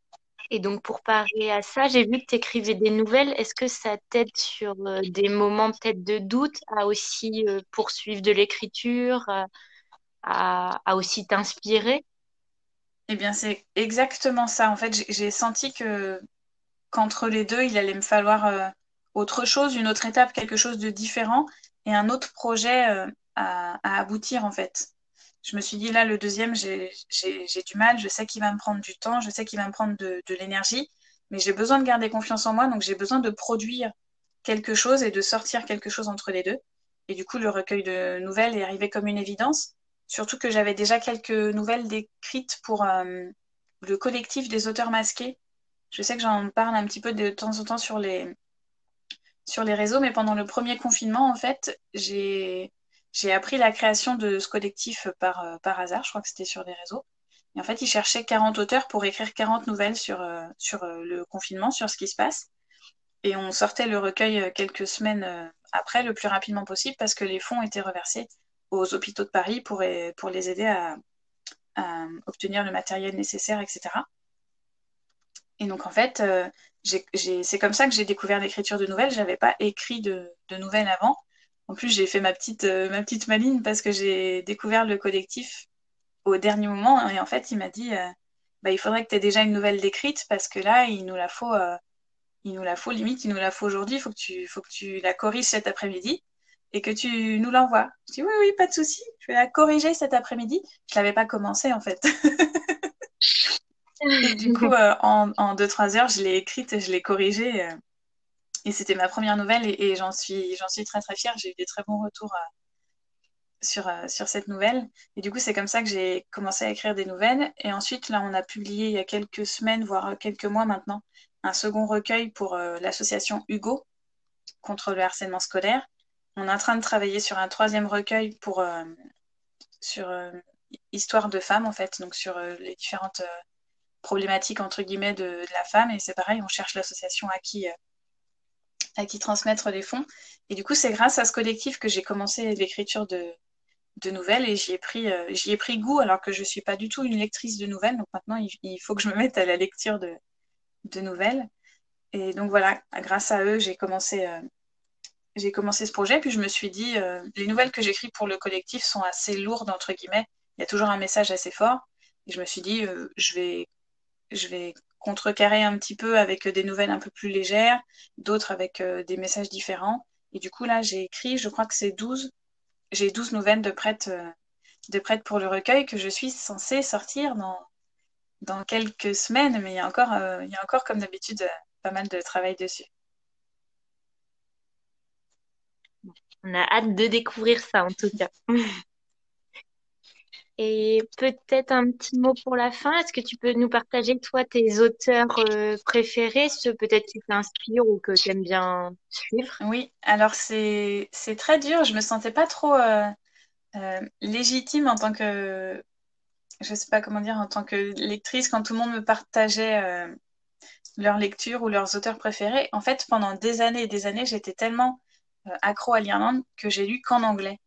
Et donc pour parer à ça, j'ai vu que tu écrivais des nouvelles. Est-ce que ça t'aide sur des moments peut-être de doute à aussi poursuivre de l'écriture, à, à aussi t'inspirer? Eh bien, c'est exactement ça. En fait, j'ai senti que qu'entre les deux, il allait me falloir euh, autre chose, une autre étape, quelque chose de différent et un autre projet euh, à, aboutir, en fait. Je me suis dit, là, le deuxième, j'ai du mal, je sais qu'il va me prendre du temps, je sais qu'il va me prendre de, l'énergie, mais j'ai besoin de garder confiance en moi, donc j'ai besoin de produire quelque chose et de sortir quelque chose entre les deux. Et du coup, le recueil de nouvelles est arrivé comme une évidence. Surtout que j'avais déjà quelques nouvelles décrites pour euh, le collectif des auteurs masqués. Je sais que j'en parle un petit peu de temps en temps sur les réseaux, mais pendant le premier confinement, en fait, j'ai appris la création de ce collectif par, euh, par hasard. Je crois que c'était sur les réseaux. Et en fait, ils cherchaient 40 auteurs pour écrire 40 nouvelles sur, euh, sur le confinement, sur ce qui se passe. Et on sortait le recueil quelques semaines après, le plus rapidement possible, parce que les fonds étaient reversés aux hôpitaux de Paris pour, pour les aider à, obtenir le matériel nécessaire, etc. Et donc, en fait, euh, c'est comme ça que j'ai découvert l'écriture de nouvelles. Je n'avais pas écrit de, nouvelles avant. En plus, j'ai fait ma petite, euh, ma petite maline parce que j'ai découvert le collectif au dernier moment. Et en fait, il m'a dit euh, bah, il faudrait que tu aies déjà une nouvelle décrite parce que là, il nous la faut, il nous la faut limite, il nous la faut aujourd'hui. Il faut, que tu, faut que tu la corriges cet après-midi et que tu nous l'envoies. Je dis oui, oui, pas de souci, je vais la corriger cet après-midi. Je l'avais pas commencé en fait. et du coup, euh, en, en 2-3 heures, je l'ai écrite et je l'ai corrigée. Euh, et c'était ma première nouvelle et, j'en suis, j'en suis très très fière. J'ai eu des très bons retours euh, sur, sur cette nouvelle. Et du coup, c'est comme ça que j'ai commencé à écrire des nouvelles. Et ensuite, là, on a publié il y a quelques semaines, voire quelques mois maintenant, un second recueil pour l'association Hugo contre le harcèlement scolaire on est en train de travailler sur un troisième recueil pour euh, sur euh, histoire de femmes en fait, donc sur euh, les différentes problématiques entre guillemets de, la femme. Et c'est pareil, on cherche l'association à qui à qui transmettre les fonds. Et du coup, c'est grâce à ce collectif que j'ai commencé l'écriture de, de nouvelles et j'y ai pris j'y ai pris goût alors que je suis pas du tout une lectrice de nouvelles. Donc maintenant, il, faut que je me mette à la lecture de, de nouvelles. Et donc voilà, grâce à eux, j'ai commencé j'ai commencé ce projet, puis je me suis dit, euh, les nouvelles que j'écris pour le collectif sont assez lourdes, entre guillemets. Il y a toujours un message assez fort. Et je me suis dit, euh, je, vais, je vais contrecarrer un petit peu avec des nouvelles un peu plus légères, d'autres avec euh, des messages différents. Et du coup, là, j'ai écrit, je crois que c'est 12, j'ai 12 nouvelles de prêtes, de prêtes pour le recueil que je suis censée sortir dans, dans quelques semaines, mais il y a encore, il y a encore comme d'habitude, pas mal de travail dessus. On a hâte de découvrir ça en tout cas. Et peut-être un petit mot pour la fin. Est-ce que tu peux nous partager, toi, tes auteurs euh, préférés, ceux peut-être qui t'inspirent ou que tu aimes bien suivre? Oui, alors c'est très dur. Je me sentais pas trop euh, euh, légitime en tant que, je sais pas comment dire, en tant que lectrice, quand tout le monde me partageait leur lecture ou leurs auteurs préférés. En fait, pendant des années et des années, j'étais tellement accro à l'Irlande que j'ai lu qu'en anglais.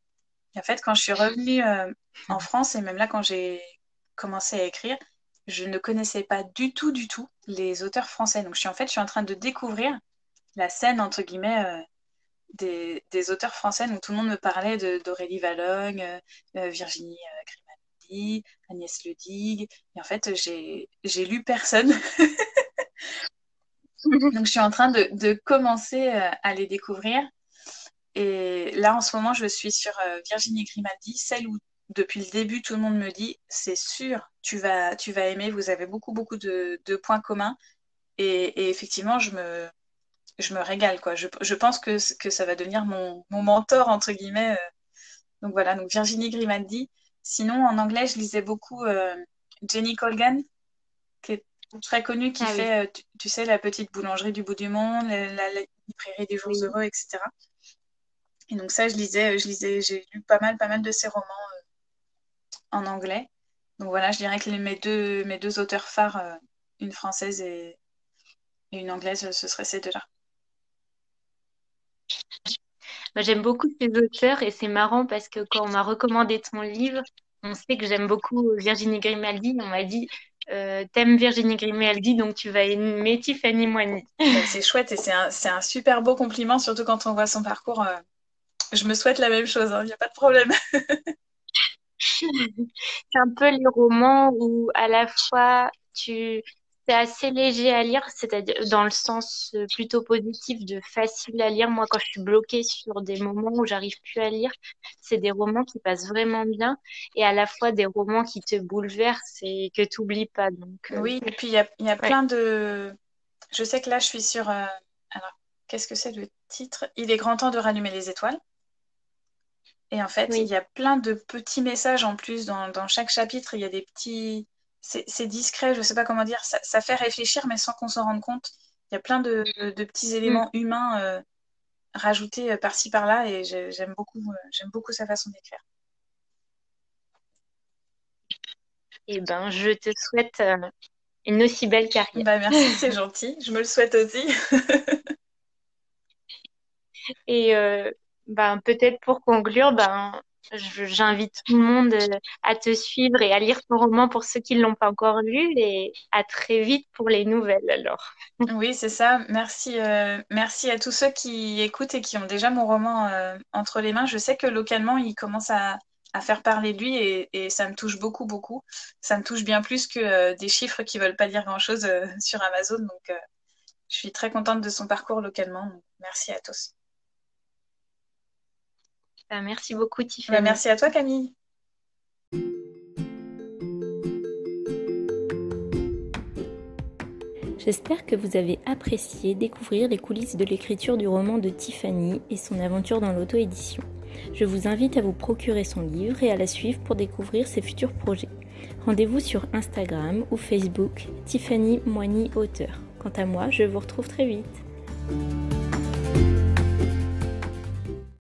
En fait, quand je suis revenue euh, en France, et même là, quand j'ai commencé à écrire, je ne connaissais pas du tout, du tout les auteurs français. Donc, je suis en fait, je suis en train de découvrir la scène, entre guillemets, euh, des, des, auteurs français. Donc, tout le monde me parlait d'Aurélie Valogne, Virginie Grimaldi, Agnès Ledig. Et en fait, j'ai lu personne. Donc, je suis en train de, de commencer à les découvrir. Et là, en ce moment, je suis sur euh, Virginie Grimaldi, celle où depuis le début, tout le monde me dit, c'est sûr, tu vas, tu vas aimer, vous avez beaucoup, beaucoup de, points communs. Et, effectivement, je me, je me régale. Quoi. Je, je pense que, que ça va devenir mon, mon mentor, entre guillemets. Euh. Donc voilà, donc Virginie Grimaldi, Sinon, en anglais, je lisais beaucoup Jenny Colgan, qui est très connue, qui ah fait, tu, sais, la petite boulangerie du bout du monde, la, librairie des jours heureux, etc. Et donc ça, je lisais, je lisais, j'ai lu pas mal, pas mal de ses romans en anglais. Donc voilà, je dirais que mes, deux, mes deux auteurs phares, une française et, et une anglaise, ce seraient ces deux-là. J'aime beaucoup ces auteurs et c'est marrant parce que quand on m'a recommandé ton livre, on sait que j'aime beaucoup Virginie Grimaldi. On m'a dit euh, T'aimes Virginie Grimaldi, donc tu vas aimer Tiffany Moigny. c'est chouette et c'est un, un, super beau compliment, surtout quand on voit son parcours. Euh, je me souhaite la même chose, il hein, n'y a pas de problème. c'est un peu les romans où à la fois tu c'est assez léger à lire, c'est-à-dire dans le sens euh, plutôt positif de facile à lire. Moi, quand je suis bloquée sur des moments où j'arrive plus à lire, c'est des romans qui passent vraiment bien et à la fois des romans qui te bouleversent et que tu n'oublies pas. Donc, euh, Oui, et puis il y a, y a plein de. Je sais que là, je suis sur. Euh, alors, qu'est-ce que c'est le titre? Il est grand temps de rallumer les étoiles. Et en fait, il y a plein de petits messages en plus dans, dans chaque chapitre. Il y a des petits c'est discret, je ne sais pas comment dire, ça, fait réfléchir, mais sans qu'on s'en rende compte. Il y a plein de, petits éléments mm. humains euh, rajoutés euh, par-ci par-là, et j'aime beaucoup, euh, beaucoup sa façon d'écrire. Eh ben, je te souhaite une aussi belle carrière. Bah, merci, c'est gentil. Je me le souhaite aussi. et ben, peut-être pour conclure, ben, J'invite tout le monde euh, à te suivre et à lire ton roman pour ceux qui ne l'ont pas encore lu et à très vite pour les nouvelles alors. Oui, c'est ça. Merci, euh, merci à tous ceux qui écoutent et qui ont déjà mon roman euh, entre les mains. Je sais que localement, il commence à, faire parler de lui et, ça me touche beaucoup, beaucoup. Ça me touche bien plus que des chiffres qui ne veulent pas dire grand-chose sur Amazon. Donc, je suis très contente de son parcours localement. merci à tous. Bah, merci beaucoup, Tiffany. Bah, merci à toi, Camille. J'espère que vous avez apprécié découvrir les coulisses de l'écriture du roman de Tiffany et son aventure dans l'auto-édition. Je vous invite à vous procurer son livre et à la suivre pour découvrir ses futurs projets. Rendez-vous sur Instagram ou Facebook Tiffany Moigny Auteur. Quant à moi, je vous retrouve très vite.